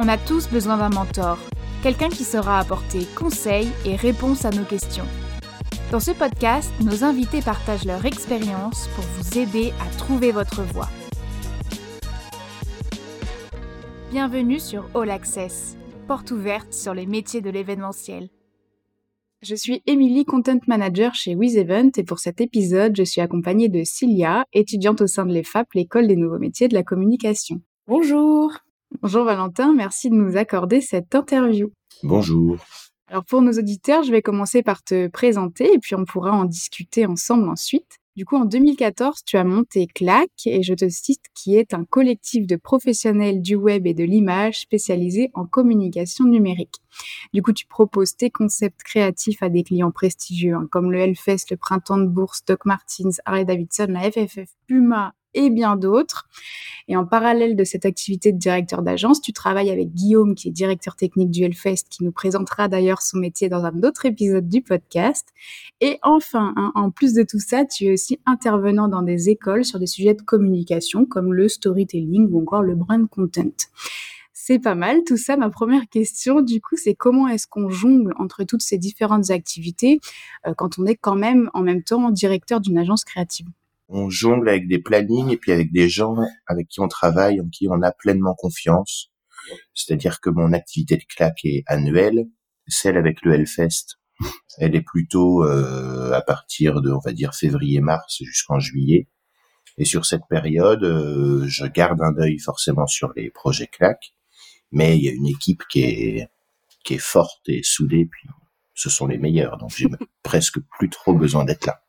On a tous besoin d'un mentor, quelqu'un qui saura apporter conseils et réponses à nos questions. Dans ce podcast, nos invités partagent leur expérience pour vous aider à trouver votre voie. Bienvenue sur All Access, porte ouverte sur les métiers de l'événementiel. Je suis Émilie, Content Manager chez WizEvent et pour cet épisode, je suis accompagnée de Cilia, étudiante au sein de l'EFAP, l'école des nouveaux métiers de la communication. Bonjour Bonjour Valentin, merci de nous accorder cette interview. Bonjour. Alors pour nos auditeurs, je vais commencer par te présenter et puis on pourra en discuter ensemble ensuite. Du coup, en 2014, tu as monté CLAC, et je te cite, qui est un collectif de professionnels du web et de l'image spécialisé en communication numérique. Du coup, tu proposes tes concepts créatifs à des clients prestigieux, hein, comme le Hellfest, le Printemps de Bourse, Doc Martens, Harley Davidson, la FFF, Puma et bien d'autres. Et en parallèle de cette activité de directeur d'agence, tu travailles avec Guillaume, qui est directeur technique du Hellfest, qui nous présentera d'ailleurs son métier dans un autre épisode du podcast. Et enfin, hein, en plus de tout ça, tu es aussi intervenant dans des écoles sur des sujets de communication comme le storytelling ou encore le brand content. C'est pas mal tout ça. Ma première question, du coup, c'est comment est-ce qu'on jongle entre toutes ces différentes activités euh, quand on est quand même en même temps directeur d'une agence créative? On jongle avec des plannings et puis avec des gens avec qui on travaille, en qui on a pleinement confiance. C'est-à-dire que mon activité de claque est annuelle, celle avec le Hellfest, elle est plutôt euh, à partir de, on va dire, février-mars jusqu'en juillet. Et sur cette période, euh, je garde un œil forcément sur les projets claques, mais il y a une équipe qui est qui est forte et soudée, puis ce sont les meilleurs, donc j'ai presque plus trop besoin d'être là.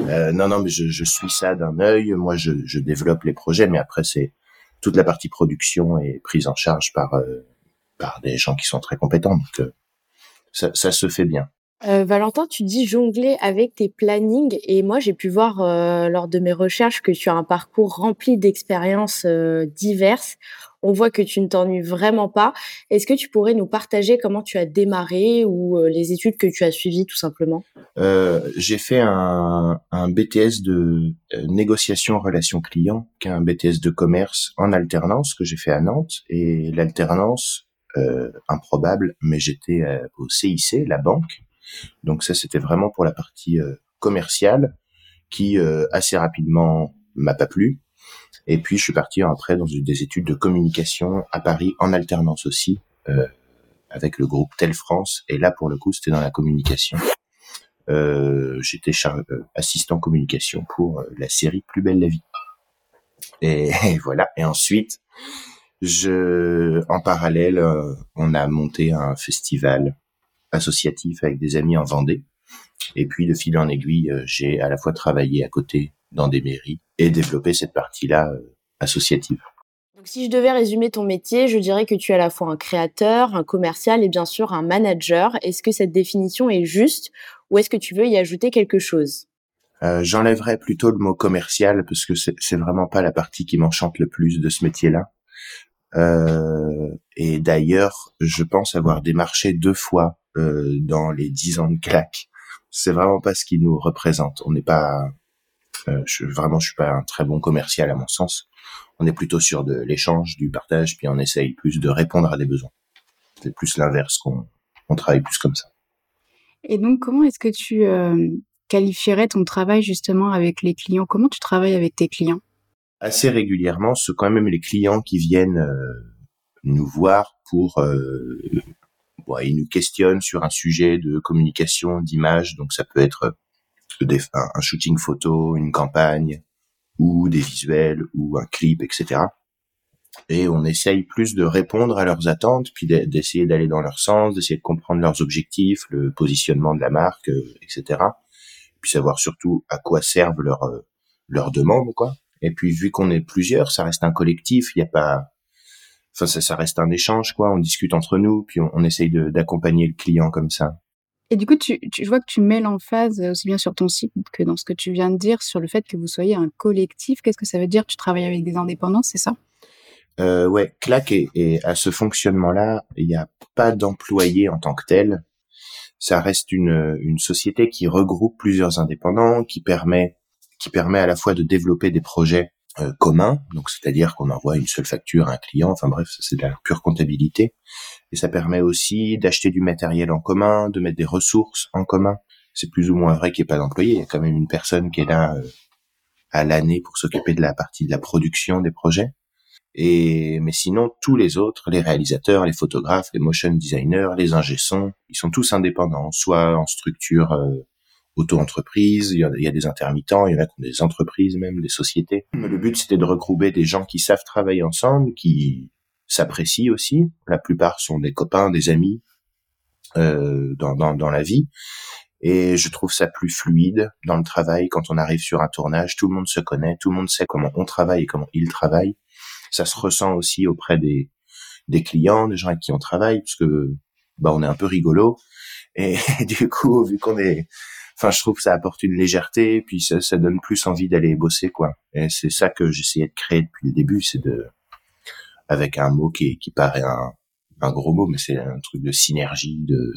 Euh, non, non, mais je, suis ça d'un œil. Moi, je, développe les projets, mais après, c'est toute la partie production est prise en charge par euh, par des gens qui sont très compétents. Donc, euh, ça, ça, se fait bien. Valentin, tu dis jongler avec tes plannings et moi j'ai pu voir lors de mes recherches que tu as un parcours rempli d'expériences diverses. On voit que tu ne t'ennuies vraiment pas. Est-ce que tu pourrais nous partager comment tu as démarré ou les études que tu as suivies tout simplement? J'ai fait un, un, BTS de négociation relation client, qui est un BTS de commerce en alternance que j'ai fait à Nantes et l'alternance improbable, mais j'étais au CIC, la banque donc ça, c'était vraiment pour la partie euh, commerciale qui euh, assez rapidement m'a pas plu. Et puis je suis parti après dans des études de communication à Paris en alternance aussi euh, avec le groupe Tel France. Et là pour le coup c'était dans la communication. Euh, J'étais assistant communication pour la série Plus belle la vie. Et, voilà. Et ensuite je en parallèle on a monté un festival associatif avec des amis en Vendée. Et puis, de fil en aiguille, euh, j'ai à la fois travaillé à côté dans des mairies et développé cette partie-là euh, associative. Donc, si je devais résumer ton métier, je dirais que tu es à la fois un créateur, un commercial et bien sûr un manager. Est-ce que cette définition est juste ou est-ce que tu veux y ajouter quelque chose? Euh, J'enlèverais plutôt le mot commercial parce que c'est vraiment pas la partie qui m'enchante le plus de ce métier-là. Euh, et d'ailleurs, je pense avoir démarché deux fois euh, dans les dix ans de claque. C'est vraiment pas ce qui nous représente. On n'est pas, euh, je, vraiment, je suis pas un très bon commercial à mon sens. On est plutôt sur de l'échange, du partage, puis on essaye plus de répondre à des besoins. C'est plus l'inverse qu'on on travaille plus comme ça. Et donc, comment est-ce que tu euh, qualifierais ton travail justement avec les clients? Comment tu travailles avec tes clients? Assez régulièrement, ce quand même les clients qui viennent euh, nous voir pour euh, bon, ils nous questionnent sur un sujet de communication, d'image, donc ça peut être des, un, shooting photo, une campagne, ou des visuels, ou un clip, etc. Et on essaye plus de répondre à leurs attentes, puis d'essayer d'aller dans leur sens, d'essayer de comprendre leurs objectifs, le positionnement de la marque, euh, etc. Puis savoir surtout à quoi servent leurs euh, leurs demandes, quoi. Et puis vu qu'on est plusieurs, ça reste un collectif. Il n'y a pas enfin ça, ça, reste un échange quoi. On discute entre nous puis on, on essaye d'accompagner le client comme ça. Et du coup tu, tu vois que tu mets l'emphase aussi bien sur ton site que dans ce que tu viens de dire sur le fait que vous soyez un collectif. Qu'est-ce que ça veut dire? Tu travailles avec des indépendants c'est ça? Euh, ouais clac et, et, à ce fonctionnement là il n'y a pas d'employé en tant que tel. Ça reste une, une société qui regroupe plusieurs indépendants qui permet qui permet à la fois de développer des projets euh, commun, donc c'est-à-dire qu'on envoie une seule facture à un client. Enfin bref, c'est de la pure comptabilité. Et ça permet aussi d'acheter du matériel en commun, de mettre des ressources en commun. C'est plus ou moins vrai qu'il n'y ait pas d'employé. Il y a quand même une personne qui est là euh, à l'année pour s'occuper de la partie de la production des projets. Et mais sinon tous les autres, les réalisateurs, les photographes, les motion designers, les ingé ils sont tous indépendants, soit en structure euh, auto-entreprise, il, y, a, des intermittents, il y en a qui ont des entreprises même, des sociétés. Le but c'était de regrouper des gens qui savent travailler ensemble, qui s'apprécient aussi. La plupart sont des copains, des amis euh, dans, dans, dans la vie. Et je trouve ça plus fluide dans le travail quand on arrive sur un tournage. Tout le monde se connaît, tout le monde sait comment on travaille et comment il travaille ça se ressent aussi auprès des, des clients, des gens avec qui on travaille, parce que bah on est un peu rigolo. Et du coup, vu qu'on est, enfin, je trouve que ça apporte une légèreté, puis ça, ça donne plus envie d'aller bosser, quoi. Et c'est ça que j'essayais de créer depuis le début, c'est de, avec un mot qui, qui paraît un, un gros mot, mais c'est un truc de synergie, de,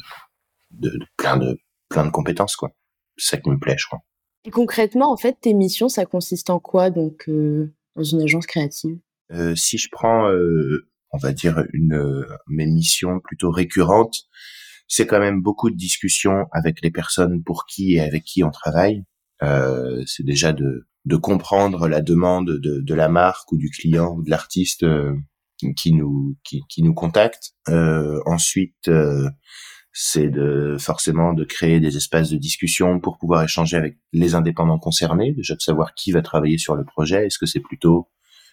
de, plein de plein de compétences, quoi. C'est ça qui me plaît, je crois. Et concrètement, en fait, tes missions, ça consiste en quoi, donc, euh, dans une agence créative? Euh, si je prends, euh, on va dire, une mes missions plutôt récurrentes, c'est quand même beaucoup de discussions avec les personnes pour qui et avec qui on travaille. Euh, c'est déjà de, de comprendre la demande de, de la marque ou du client ou de l'artiste qui nous qui, qui nous contacte. Euh, ensuite, c'est de forcément de créer des espaces de discussion pour pouvoir échanger avec les indépendants concernés, déjà de savoir qui va travailler sur le projet. Est-ce que c'est plutôt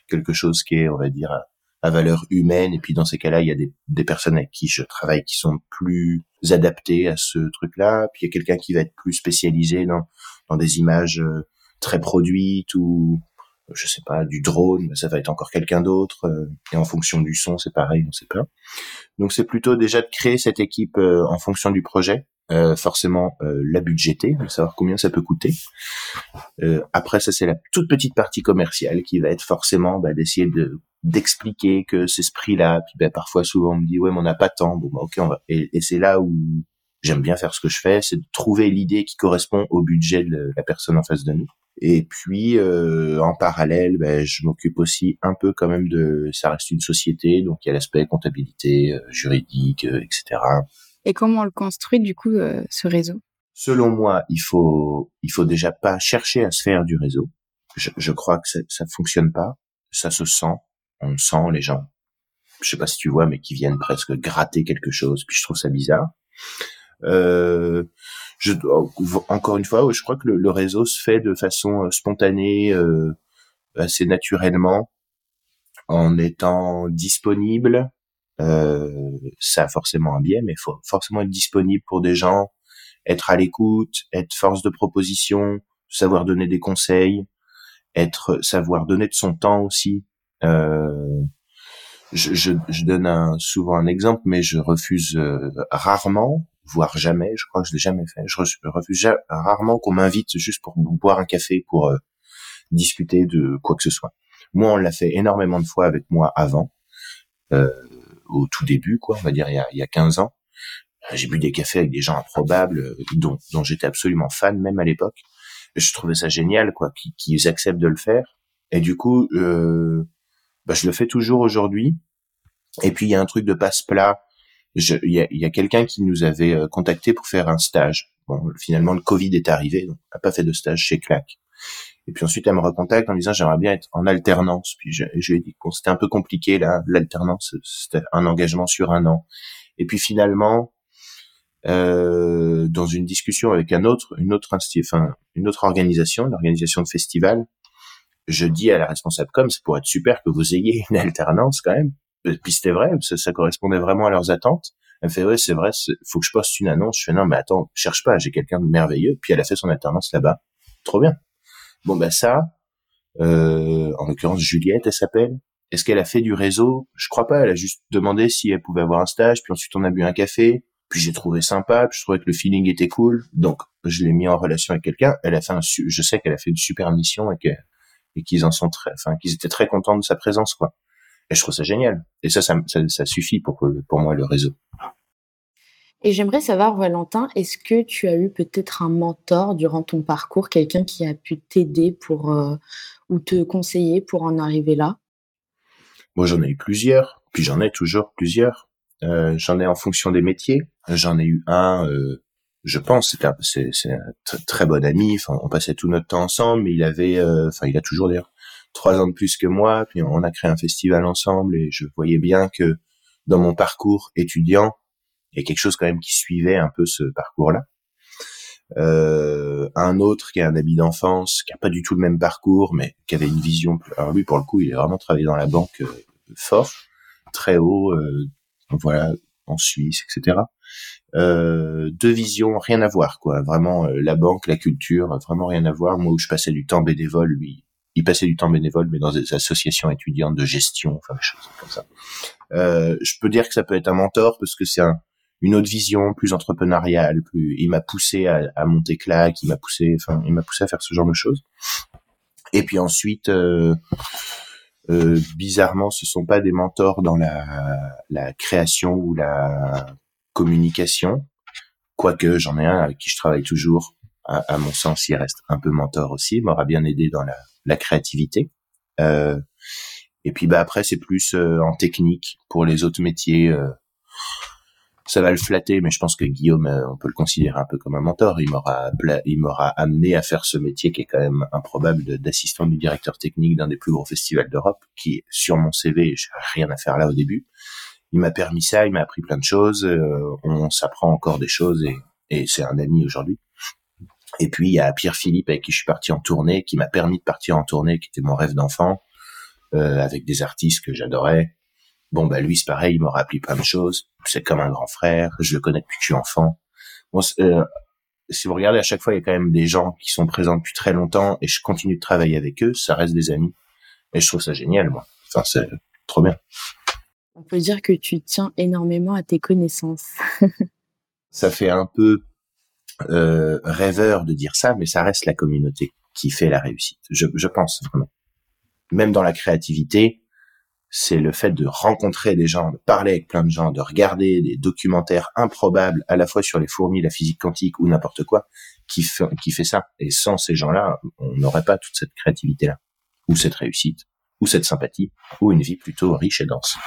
quelque chose qui est, on va dire, à, valeur humaine. Et puis dans ces cas-là, il y a des, des personnes avec qui je travaille qui sont plus adaptées à ce truc-là. Puis il y a quelqu'un qui va être plus spécialisé dans, dans des images euh, très produites ou je sais pas du drone, ça va être encore quelqu'un d'autre. Euh, et en fonction du son, c'est pareil, on sait pas. Donc c'est plutôt déjà de créer cette équipe euh, en fonction du projet euh, forcément euh, la budgéter, savoir combien ça peut coûter. Euh, après, ça c'est la toute petite partie commerciale qui va être forcément bah, d'essayer de d'expliquer que c'est ce prix-là. Puis bah, parfois, souvent, on me dit ouais, mais on n'a pas tant. Bon, bah, ok, on va. Et, et c'est là où j'aime bien faire ce que je fais, c'est de trouver l'idée qui correspond au budget de la personne en face de nous. Et puis euh, en parallèle, ben, je m'occupe aussi un peu quand même de, ça reste une société, donc il y a l'aspect comptabilité, juridique, etc. Et comment on le construit du coup euh, ce réseau? Selon moi, il faut il faut déjà pas chercher à se faire du réseau. Je, je crois que ça, ça fonctionne pas. Ça se sent. On sent les gens. Je sais pas si tu vois, mais qui viennent presque gratter quelque chose. Puis je trouve ça bizarre. Euh, je, encore une fois, je crois que le, réseau se fait de façon euh, spontanée, euh, assez naturellement, en étant disponible, euh, ça a forcément un biais, mais faut forcément être disponible pour des gens, être à l'écoute, être force de proposition, savoir donner des conseils, être savoir donner de son temps aussi. Euh, je, je, je, donne un, souvent un exemple, mais je refuse euh, rarement, voire jamais, je crois que je l'ai jamais fait, je refuse rarement qu'on m'invite juste pour boire un café, pour euh, discuter de quoi que ce soit. Moi, on l'a fait énormément de fois avec moi avant. Euh, au tout début, quoi, on va dire il y a, il y a 15 ans. Euh, j'ai bu des cafés avec des gens improbables euh, dont, dont j'étais absolument fan même à l'époque. Je trouvais ça génial, quoi, qu'ils acceptent de le faire. Et du coup, euh, bah, je le fais toujours aujourd'hui. Et puis il y a un truc de passe-plat. Il y a, y a quelqu'un qui nous avait euh, contacté pour faire un stage. Bon, finalement le Covid est arrivé, donc on n'a pas fait de stage chez Clac. Et puis ensuite, elle me recontacte en disant j'aimerais bien être en alternance. Puis je, je lui ai dit que c'était un peu compliqué là, l'alternance, c'était un engagement sur un an. Et puis finalement, euh, dans une discussion avec un autre, une autre une autre organisation, l'organisation de festival, je dis à la responsable com, c'est pour être super que vous ayez une alternance quand même. Et puis c'était vrai, ça, ça, correspondait vraiment à leurs attentes. Elle fait ouais c'est vrai, faut que je poste une annonce. Je fais non mais attends, cherche pas, j'ai quelqu'un de merveilleux. Puis elle a fait son alternance là-bas, trop bien. Bon ben ça, euh, en l'occurrence Juliette, elle s'appelle. Est-ce qu'elle a fait du réseau? Je crois pas. Elle a juste demandé si elle pouvait avoir un stage. Puis ensuite on a bu un café. Puis j'ai trouvé sympa. Puis je trouvais que le feeling était cool. Donc je l'ai mis en relation avec quelqu'un. Elle a fait un, je sais qu'elle a fait une super mission et que et qu'ils en sont très, enfin qu'ils étaient très contents de sa présence quoi. Et je trouve ça génial. Et ça, ça, ça, suffit pour pour moi le réseau. Et j'aimerais savoir, Valentin, est-ce que tu as eu peut-être un mentor durant ton parcours, quelqu'un qui a pu t'aider pour euh, ou te conseiller pour en arriver là? Moi, j'en ai eu plusieurs, puis j'en ai toujours plusieurs. Euh, j'en ai en fonction des métiers. J'en ai eu un, euh, je pense, c'était c'est, c'est un très bon ami. Enfin, on passait tout notre temps ensemble. Il avait, euh, enfin, il a toujours d'ailleurs trois ans de plus que moi. Puis on a créé un festival ensemble et je voyais bien que dans mon parcours étudiant, il y a quelque chose quand même qui suivait un peu ce parcours-là. Euh, un autre qui est un ami d'enfance, qui a pas du tout le même parcours, mais qui avait une vision. Alors lui, pour le coup, il a vraiment travaillé dans la banque euh, fort, très haut, euh, voilà, en Suisse, etc. Euh, deux visions, rien à voir, quoi. Vraiment, euh, la banque, la culture, vraiment rien à voir. Moi, où je passais du temps bénévole, lui, il passait du temps bénévole, mais dans des associations étudiantes de gestion, enfin des choses comme ça. Euh, je peux dire que ça peut être un mentor parce que c'est un, une autre vision, plus entrepreneuriale, plus. Il m'a poussé à, à monter claque, il m'a poussé, enfin, il m'a poussé à faire ce genre de choses. Et puis ensuite, euh, euh, bizarrement, ce sont pas des mentors dans la, la création ou la communication, quoique j'en ai un avec qui je travaille toujours. À, mon sens, il reste un peu mentor aussi, m'aura bien aidé dans la, la créativité. Euh, et puis bah après, c'est plus euh, en technique pour les autres métiers. Euh, ça va le flatter, mais je pense que Guillaume, euh, on peut le considérer un peu comme un mentor. Il m'aura, il m'aura amené à faire ce métier qui est quand même improbable d'assistant du directeur technique d'un des plus gros festivals d'Europe, qui sur mon CV. J'ai rien à faire là au début. Il m'a permis ça, il m'a appris plein de choses. Euh, on s'apprend encore des choses et, et c'est un ami aujourd'hui. Et puis il y a Pierre Philippe avec qui je suis parti en tournée, qui m'a permis de partir en tournée, qui était mon rêve d'enfant, euh, avec des artistes que j'adorais. Bon, bah lui, c'est pareil, il m'a rappelé plein de choses. C'est comme un grand frère, je le connais depuis que je suis enfant. Bon, euh, si vous regardez, à chaque fois, il y a quand même des gens qui sont présents depuis très longtemps et je continue de travailler avec eux, ça reste des amis. Et je trouve ça génial, moi. Enfin, c'est trop bien. On peut dire que tu tiens énormément à tes connaissances. ça fait un peu euh, rêveur de dire ça, mais ça reste la communauté qui fait la réussite. Je, pense vraiment. Même dans la créativité, c'est le fait de rencontrer des gens, de parler avec plein de gens, de regarder des documentaires improbables à la fois sur les fourmis, la physique quantique ou n'importe quoi, qui fait, qui fait ça. Et sans ces gens-là, on n'aurait pas toute cette créativité-là, ou cette réussite, ou cette sympathie, ou une vie plutôt riche et dense.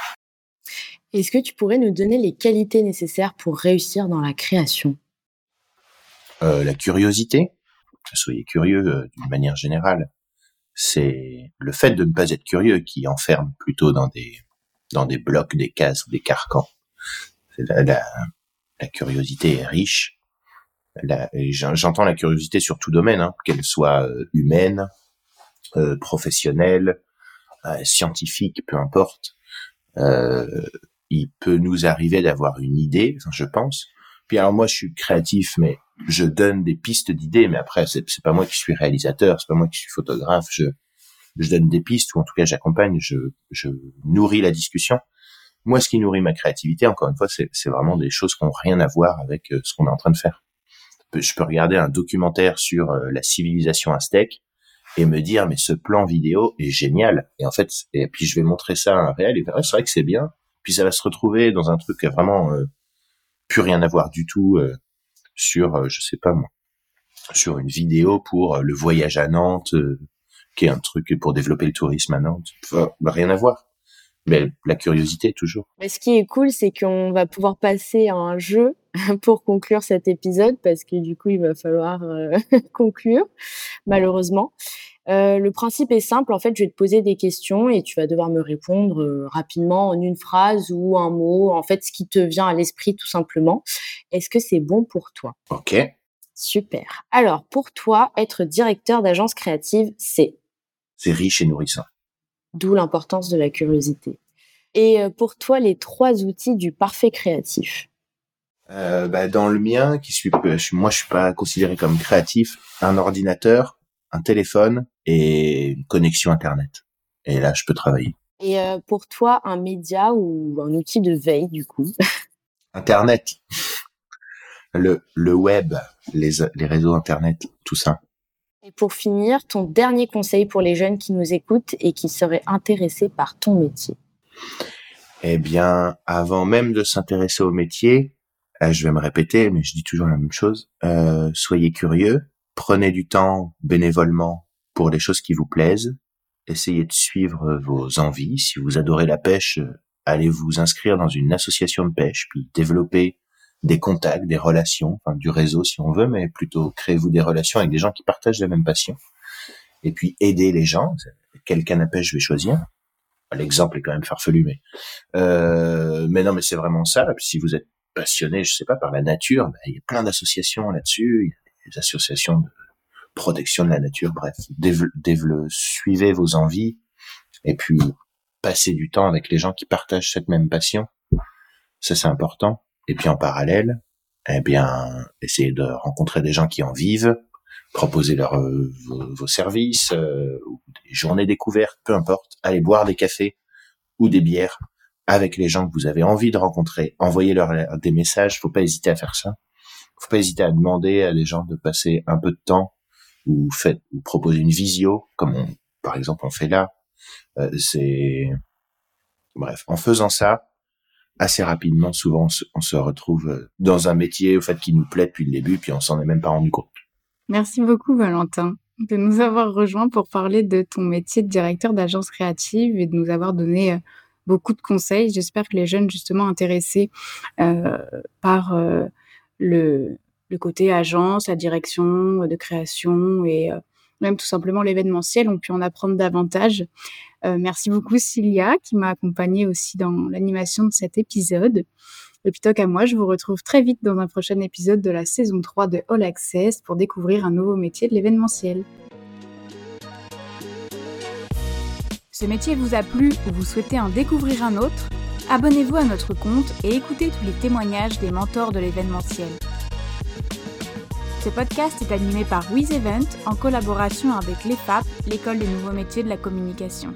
Est-ce que tu pourrais nous donner les qualités nécessaires pour réussir dans la création? Euh, La curiosité, soyez curieux euh, d'une manière générale c'est le fait de ne pas être curieux qui enferme plutôt dans des blocs, des cases, des carcans. La, curiosité est riche. J'entends la curiosité sur tout domaine, hein, qu'elle soit euh, humaine, professionnelle, scientifique, peu importe. Euh, il peut nous arriver d'avoir une idée, je pense. Puis alors moi, je suis créatif, mais je donne des pistes d'idées, mais après c'est c'est pas moi qui suis réalisateur, c'est pas moi qui suis photographe, je je donne des pistes ou en tout cas j'accompagne, je je nourris la discussion. Moi, ce qui nourrit ma créativité, encore une fois, c'est c'est vraiment des choses qui n'ont rien à voir avec euh, ce qu'on est en train de faire. Je peux regarder un documentaire sur euh, la civilisation aztèque et me dire mais ce plan vidéo est génial et en fait et puis je vais montrer ça à un réel et c'est vrai que c'est bien puis ça va se retrouver dans un truc vraiment euh, plus rien à voir du tout euh, sur, euh, je sais pas moi, sur une vidéo pour euh, le voyage à Nantes, qui est un truc pour développer le tourisme à Nantes. Rien à voir. Mais la curiosité toujours. Mais ce qui est cool, c'est qu'on va pouvoir passer à un jeu pour conclure cet épisode, parce que du coup, il va falloir euh, conclure, malheureusement. Euh, le principe est simple. En fait, je vais te poser des questions et tu vas devoir me répondre euh, rapidement en une phrase ou un mot. En fait, ce qui te vient à l'esprit, tout simplement. Est-ce que c'est bon pour toi? Ok. Super. Alors, pour toi, être directeur d'agence créative, c'est? C'est riche et nourrissant. D'où l'importance de la curiosité. Et euh, pour toi, les trois outils du parfait créatif? Euh, bah, Dans le mien, qui suis, moi, je suis pas considéré comme créatif. Un ordinateur, un téléphone et une connexion Internet. Et là, je peux travailler. Et euh, pour toi, un média ou un outil de veille, du coup? Internet. Le, le web, les, les réseaux Internet, tout ça. Et pour finir, ton dernier conseil pour les jeunes qui nous écoutent et qui seraient intéressés par ton métier Eh bien, avant même de s'intéresser au métier, Euh, je vais me répéter, mais je dis toujours la même chose. Euh, soyez curieux, prenez du temps bénévolement pour les choses qui vous plaisent. Essayez de suivre vos envies. Si vous adorez la pêche, allez vous inscrire dans une association de pêche, puis développer des contacts, des relations, enfin du réseau si on veut, mais plutôt créez-vous des relations avec des gens qui partagent la même passion. Et puis aider les gens. Quel pêche je vais choisir? L'exemple est quand même farfelu, mais euh, mais non, mais c'est vraiment ça. si vous êtes passionné, je sais pas, par la nature, bah, il y a plein d'associations là-dessus. Il y a des associations de protection de la nature. Bref, suivez vos envies et puis passez du temps avec les gens qui partagent cette même passion. Ça, c'est important. Et puis en parallèle, eh bien, essayez de rencontrer des gens qui en vivent, proposer leur, euh, vos, services, euh, des journées découvertes, peu importe. Allez boire des cafés ou des bières avec les gens que vous avez envie de rencontrer. Envoyez-leur des messages. Faut pas hésiter à faire ça. Faut pas hésiter à demander à des gens de passer un peu de temps ou faites ou proposer une visio, comme on, par exemple on fait là. Euh, c'est bref, en faisant ça, assez rapidement, souvent on se, retrouve euh, dans un métier au fait qui nous plaît depuis le début, puis on s'en est même pas rendu compte. Merci beaucoup Valentin de nous avoir rejoints pour parler de ton métier de directeur d'agence créative et de nous avoir donné euh, beaucoup de conseils. J'espère que les jeunes justement intéressés euh, par le, le, côté agence, la direction de création et même tout simplement l'événementiel ont pu en apprendre davantage. Euh, merci beaucoup Cilia qui m'a accompagnée aussi dans l'animation de cet épisode. Et puis à moi, je vous retrouve très vite dans un prochain épisode de la saison 3 de All Access pour découvrir un nouveau métier de l'événementiel. Ce métier vous a plu ou vous souhaitez en découvrir un autre? Abonnez-vous à notre compte et écoutez tous les témoignages des mentors de l'événementiel. Ce podcast est animé par WizEvent en collaboration avec l'EFAP, l'école des nouveaux métiers de la communication.